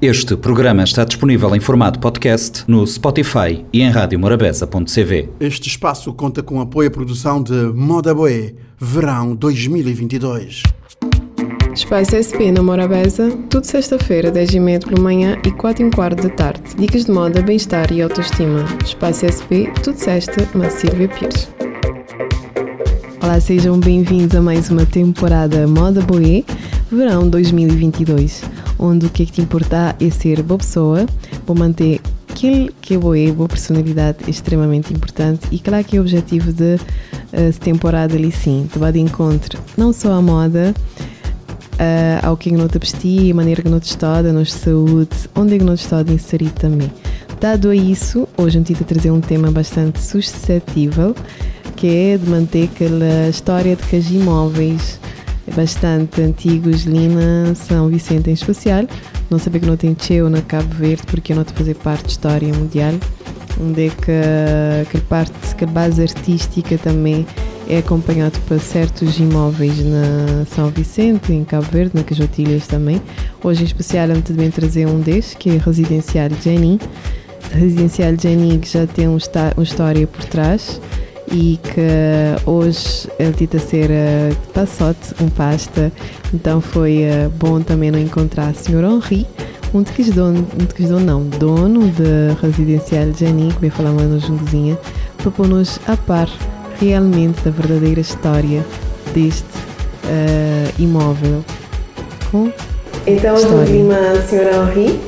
Este programa está disponível em formato podcast no Spotify e em radiomorabeza.cv. Este espaço conta com apoio à produção de Moda Boé, Verão 2022. Espaço SP na Morabeza, tudo sexta-feira, 10h30 pela manhã e 4 h quarto da tarde. Dicas de moda, bem-estar e autoestima. Espaço SP, tudo sexta, na Silvia Pires. Olá, sejam bem-vindos a mais uma temporada Moda Boé, Verão 2022 onde o que é que te importa é ser boa pessoa, vou manter aquilo que é boa, personalidade é extremamente importante e claro que é o objetivo de uh, temporada ali sim, te vai de encontro não só a moda, uh, ao que é que não te vestir, a maneira que não te está, a nossa saúde, onde é que não te está inserir também. Dado a isso, hoje eu te trazer um tema bastante suscetível, que é de manter aquela história de que as imóveis bastante antigos, Lina, São Vicente em especial. Não sabia que não tem Cheo na Cabo Verde, porque não te fazer parte de história mundial, onde é que, que parte, que a base artística também é acompanhado por certos imóveis na São Vicente, em Cabo Verde, na Cajotilhas também. Hoje em especial eu também trazer um destes, que é Residencial Jenny. Residencial Jenny que já tem um, uma história por trás e que hoje ele tenta ser uh, passote, um pasta, então foi uh, bom também não encontrar o Sr. Henri, um de que dono, um de que dono não, dono da residencial Jenny, que falar uma juntozinha, para pôr-nos a par realmente da verdadeira história deste uh, imóvel. Com então, eu vi a Sr. Henri,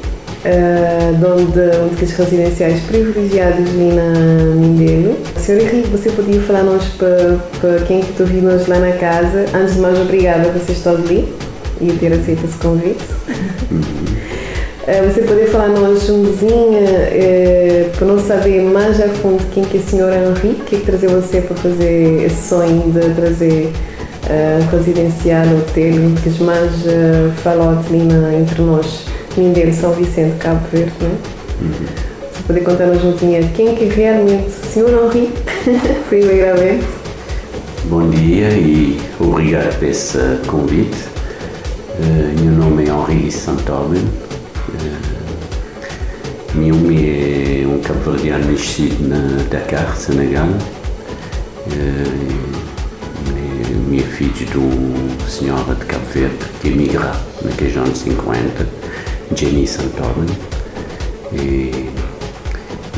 uh, dono de um dos residenciais privilegiados ali na Mindelo. Senhor Henrique, você podia falar-nos para, para quem que tu nos lá na casa? Antes de mais, obrigada por você estar ali e ter aceito esse convite. Uh, você poderia falar-nos um uh, eh, para não saber mais a fundo quem que é o Senhor Henrique, que é que trazia você para fazer esse sonho de trazer uh, residencial, hotel, que mais uh, falou ali entre nós? Mindelo, São Vicente, Cabo Verde, não é? Uhum. Você pode contar-nos juntinha quem que realmente senhor Henri, primeiramente? Bom dia e obrigado por esse convite. Uh, meu nome é Henri Santomen. Uh, meu nome é um cabo-verdiano nascido na Dakar, Senegal. Uh, minha filha de uma senhora de Cabo Verde que emigrou naqueles anos 50 Jenny Santorum e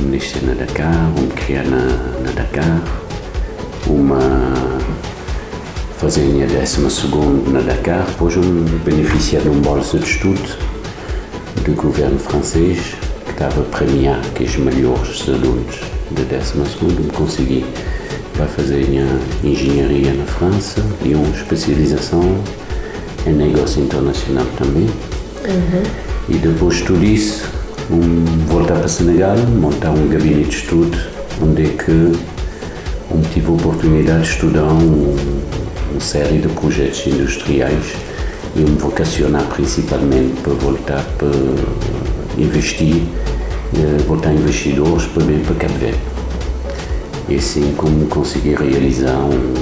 nasci na Dakar, uma criar na, Dakar, uma fazer a minha décima segunda na Dakar, depois um beneficiar de uma bolsa de estudo do governo francês que estava a premiar que os melhores alunos da décima segunda me consegui para fazer a minha engenharia na França e uma especialização em negócio internacional também. Uhum. E depois de tudo isso, um, voltar para Senegal, montar um gabinete de estudo, onde é que onde tive a oportunidade de estudar um, uma série de projetos industriais e me vocacionar principalmente para voltar para investir, eh, voltar investidores para bem para Cabo Verde. E assim como consegui realizar um,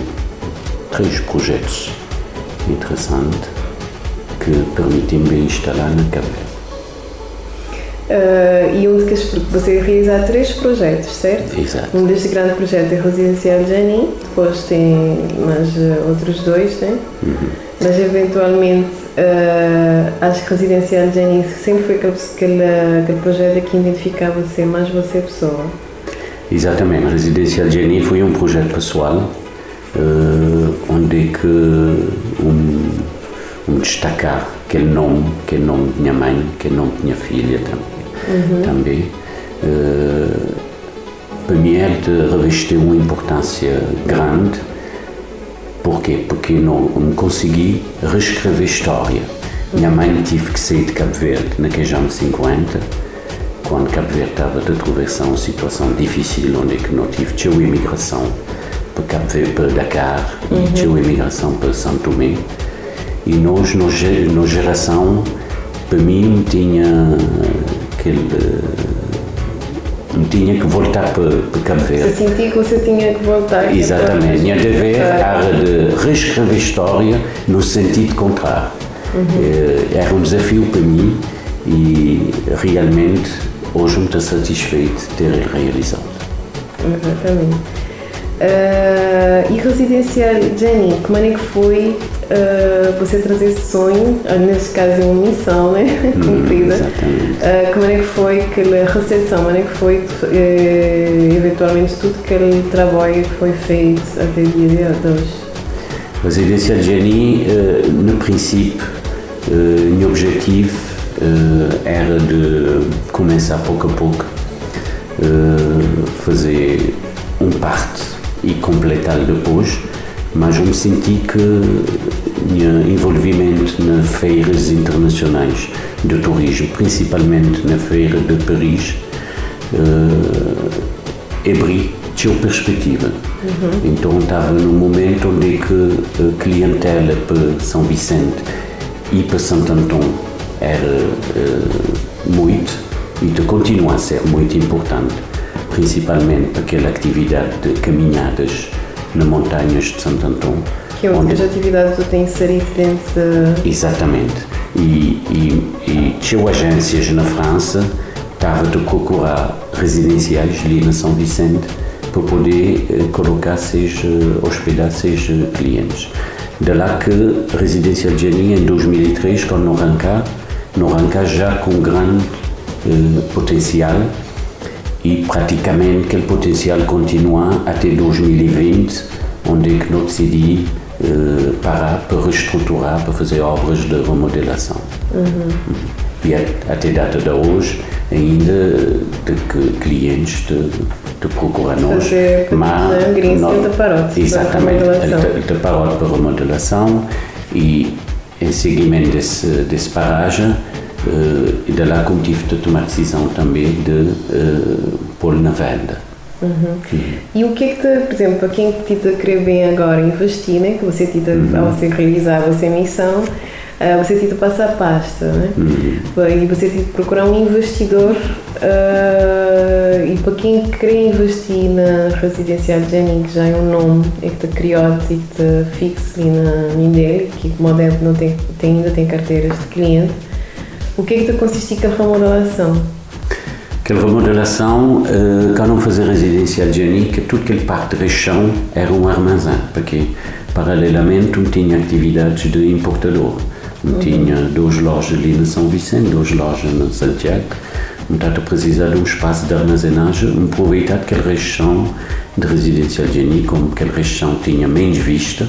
três projetos interessantes que permitem-me instalar na Cabo Verde. Uh, e um de que você realiza três projetos, certo? Exato. Um deste grande projeto é Residencial Janin, depois tem mais uh, outros dois, né? Uhum. Mas eventualmente uh, acho que Residencial Janin sempre foi aquele, aquele, aquele projeto que identificava você mais você pessoa. Exatamente, Residencial Janin foi um projeto pessoal onde é que um, um destacar aquele nome, aquele nome de minha mãe, aquele nome de minha filha também uhum. também, uh, para mim é de revestir uma importância grande. Porquê? Porque não, não consegui reescrever história. Minha mãe tive que sair de Cabo Verde naqueles anos 50, quando Cabo Verde estava a atravessar uma situação difícil, onde é que não tive tinha imigração para Cabo Verde, para Dakar, uhum. e tinha imigração para São Tomé. E nós, na geração, para mim, tinha que ele uh, tinha que voltar para, para Cabo Verde. Você sentia que você tinha que voltar. Exatamente, tinha de haver era de reescrever história no sentido contrário. Uhum. Uh, era um desafio para mim e realmente hoje me estou satisfeito de ter ele realizado. Exatamente. Uh, e residencial, Jenny, como é que foi uh, você trazer esse sonho, neste caso é uma missão né? Hum, cumprida, exatamente. como é que foi aquela recepção, como é que foi eventualmente tudo aquele trabalho que foi feito até o dia de hoje? Residencial Jenny, no princípio, meu objetivo era de começar pouco a pouco fazer um parte e completá-lo depois, mas eu me senti que meu envolvimento nas feiras internacionais de turismo, principalmente na feira de Paris, uh, abri tinha perspectiva. Uhum. Então estava num momento onde que a clientela para São Vicente e para Santo Antão era uh, muito e continua a ser muito importante principalmente aquela atividade de caminhadas nas montanhas de Santo Antão. Que é onde as atividades tens inserido dentro de... Exatamente. E, e, e tinha agências na França, estava a procurar residenciais ali na São Vicente para poder eh, colocar seus, eh, hospedar seus eh, clientes. De lá que a Residência de Jenny, em 2003, quando arrancar, não arrancar já com grande eh, potencial e praticamente aquele potencial continua até 2020, onde é que nós decidi uh, parar para reestruturar, para fazer obras de remodelação. Uhum. E até data de hoje, ainda de que clientes te, te procuram nós. mas não, de parote exatamente, de, de parote para remodelação e em seguimento desse, desse paragem, Uh, e de tive de tomar a decisão também de uh, pôr na venda. Uhum. Uhum. E o que é que, te, por exemplo, para quem te querer bem agora investir, né, que você tita, uhum. ao você realizar a sua missão, uh, você tita passar a pasta, né? Uhum. E você tita procurar um investidor uh, e para quem quer investir na residencial Jenny, que já é um nome é que te criou e que te fixe ali na Mindele, que moderno não tem, tem, ainda tem carteiras de cliente, o que é que consiste aquela remodelação? Aquela remodelação, uh, cá não fazer residência higiênica, tudo aquele parte de chão era um armazém, porque paralelamente um tinha atividades de importador. Um uhum. tinha duas lojas ali na São Vicente, duas lojas na Santiago. Portanto, precisar de um espaço de armazenagem, aproveitar aquele região de residência higiênica, como aquele região tinha menos vista,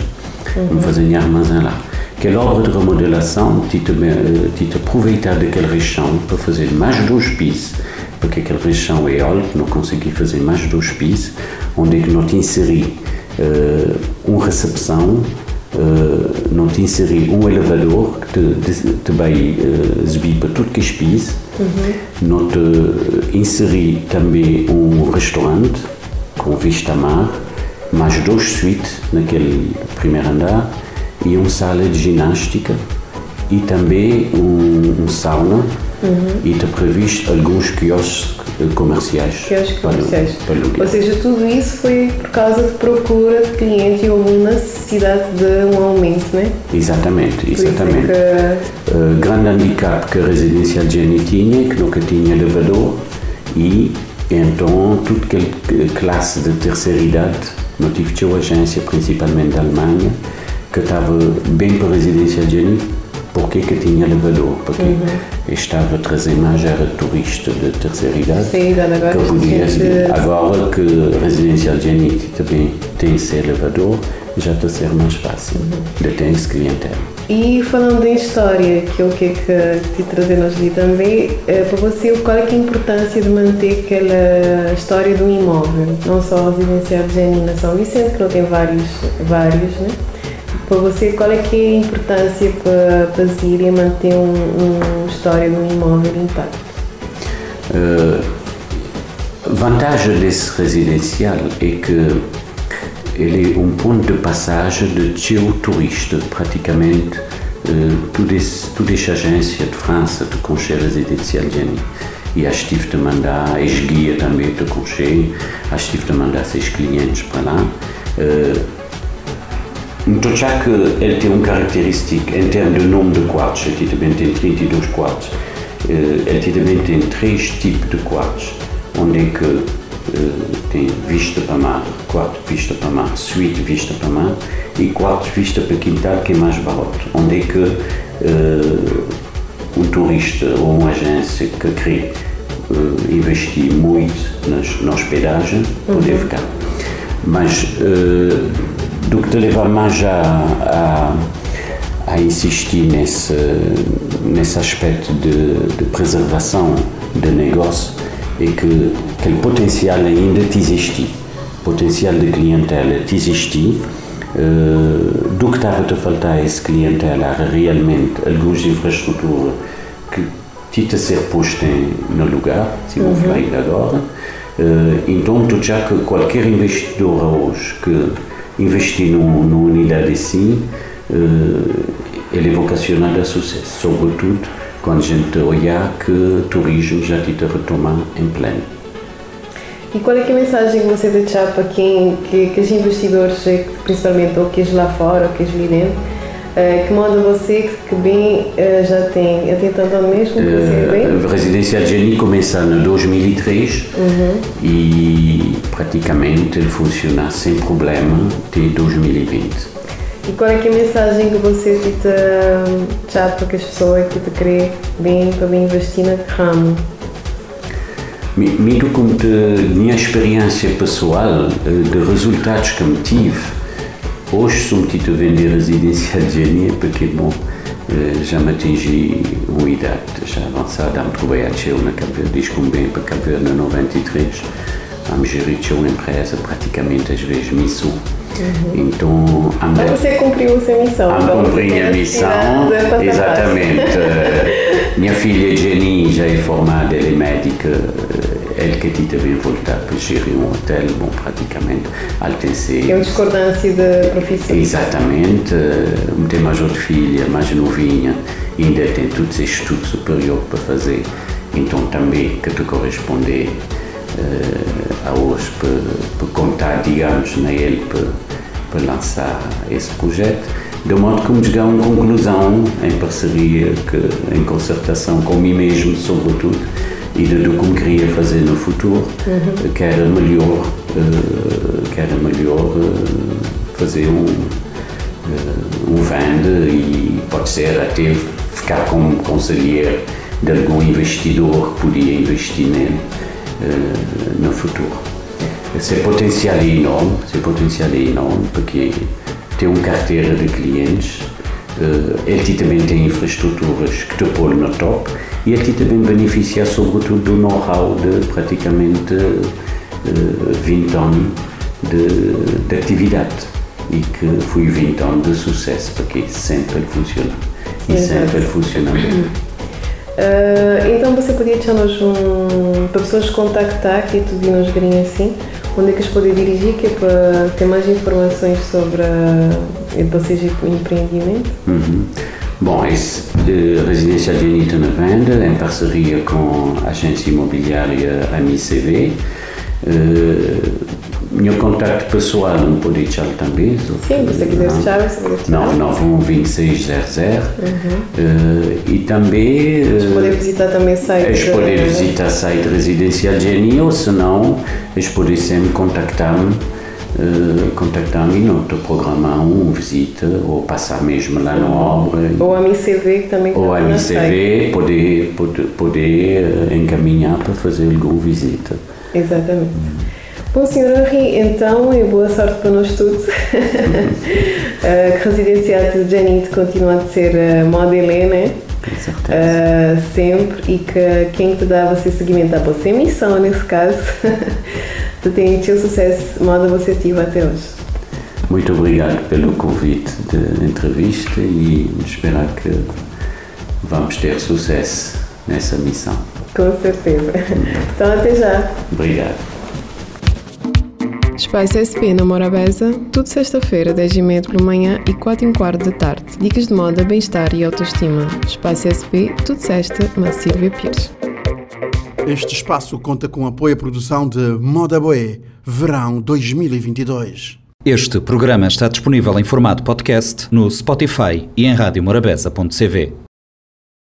uhum. um fazer armazém lá aquela obra de remodelação, tinha de aproveitar daquele região para fazer mais dois pisos, porque aquele região é alto, não consegui fazer mais dois pisos, onde é que não inseri uh, uma recepção, uh, não inseri um elevador que te, te vai uh, subir para tudo que é piso, uhum. não te inseri também um restaurante com vista a mar, mais dois suítes naquele primeiro andar, e uma sala de ginástica e também um, um sauna uhum. e está previsto alguns quiosques comerciais. Quiosques comerciais. Para, para Ou seja, tudo isso foi por causa de procura de cliente e houve necessidade de um aumento, não é? Exatamente, exatamente. É que... uh, grande handicap que a residência de Jenny tinha, que nunca tinha elevador e então toda aquela classe de terceira idade, não tive uma agência principalmente da Alemanha, que estava bem para a residência de Jenny, porque que tinha elevador? Porque uhum. estava a trazer mais, era turista de terceira idade. Sim, agora que podia, gente... Agora que a residência de Jenny também tem esse elevador, já está a ser mais fácil uhum. de ter esse clientela. E falando em história, que é o que é que te trazemos ali também, eh, para você, qual é, é a importância de manter aquela história do imóvel? Não só a residência de Jenny na São Vicente, que não tem vários, vários né? Para você, qual é que é a importância para, para Zíria manter um, um história de um imóvel intacto? Uh, vantagem desse residencial é que ele é um ponto de passagem de tio turista, praticamente uh, toda, toda essa agência de França de conchê residencial de e que tive de mandar, ex-guia também de conchê, que tive de mandar seus clientes para lá. Uh, então, já que ele tem uma característica em termos de número de quartos, aqui também tem 32 quartos, ele também tem três tipos de quartos, onde é que tem vista para mar, quarto vista para mar, suíte vista para mar e quarto vista para quintal que é mais barato, onde é que uh, um turista ou uma agência que quer uh, investir muito nas, na hospedagem uhum. poder ficar. Mas do que te levar mais a, a, a insistir nesse, nesse aspecto de, de preservação de negócio é que aquele potencial ainda te existe, potencial de clientela te existe, uh, do que estava a faltar esse clientela realmente algumas infraestruturas que tinha ser posta no lugar, se vou falar agora. Uh, então, tu já que qualquer investidor hoje que investir numa unidade assim, uh, ele é vocacionado a sucesso, sobretudo quando a gente olhar que o turismo já está a retomar em pleno. E qual é, é a mensagem que você deixa para quem, que, que os investidores, eh, principalmente ou que lá fora, ou que ali dentro, uh, que manda você que bem uh, já tem, já tem tanto mesmo que você bem? A Residencial Geni começa em 2003 uhum. e praticamente funciona sem problema até 2020. E qual é, é a mensagem que você tenta já para as pessoas que te querem bem para bem investir no ramo? Muito como de minha experiência pessoal, eh, de resultados que me tive, hoje sou metido a vender residencial de Genia porque, bom, eh, já me atingi uma idade já avançada, me trabalhar na Cabo Verde, diz como bem para Cabo Verde, 93, a me gerir uma empresa praticamente às vezes missão Uhum. Então, anda, Mas você cumpriu a sua missão. Anda cumpri a missão, exatamente. Minha filha Jenny já é formada, ela é médica, ela que tinha também voltar para gerir um hotel, bom, praticamente, ela tem É uma discordância de profissão. Exatamente, tem mais outra filha, mais novinha, ainda tem todos esses estudos superiores para fazer, então também que te corresponder uh, a hoje para, para contar, digamos, na ele para, para lançar esse projeto, de modo que me chegar a uma conclusão em parceria, que, em concertação com mim mesmo, sobretudo, e de do que queria fazer no futuro, uhum. que era melhor, uh, que era melhor uh, fazer um, uh, um vende e pode ser até ficar como conselheiro de algum investidor que podia investir nele eh, no futuro. Esse potencial é enorme, esse potencial é enorme porque tem uma carteira de clientes, ele também tem infraestruturas que te põem no top. E ele também beneficia sobretudo do know-how de praticamente uh, eh, 20 anos de, de, atividade. E que foi 20 anos de sucesso porque sempre ele funciona. E sempre ele funciona bem. Uh, então você podia deixar-nos um, para pessoas contactar que tu nos green assim, onde é que eles podem dirigir que é para ter mais informações sobre a vocês e o empreendimento? Uhum. Bom, esse uh, Residencial de Anitta na Venda, em parceria com a agência imobiliária AMICV. Uh, meu contacto pessoal não pode deixar também. Sim, você quiser deixar, você pode deixar. 991 2600. Uhum. Uh, e também. Uh, eles podem visitar também o site. Eles podem visitar o site Residencial Geni ou se não, eles podem sempre contactar-me. Uh, contactar-me e não programar uma visita ou passar mesmo lá na obra. Ou a MCV também Ou a MCV poder, poder, poder encaminhar para fazer alguma visita. Exatamente. Uhum. Bom, Sr. Henri, então, e boa sorte para nós todos. uh, que Residencial de Janite continua a ser uh, moda Helena, uh, sempre, e que quem te dá você seguimento a você missão, nesse caso, tu tens o sucesso moda você tive até hoje. Muito obrigado pelo convite de entrevista e esperar que vamos ter sucesso nessa missão. Com certeza. Então, até já. Obrigado. Espaço SP na Morabeza, tudo sexta-feira, 10 e meia pela manhã e 4 e quarto da tarde. Dicas de moda, bem-estar e autoestima. Espaço SP, tudo sexta, na Silvia Pires. Este espaço conta com apoio à produção de Moda Boé, Verão 2022. Este programa está disponível em formato podcast no Spotify e em radiomorabeza.cv.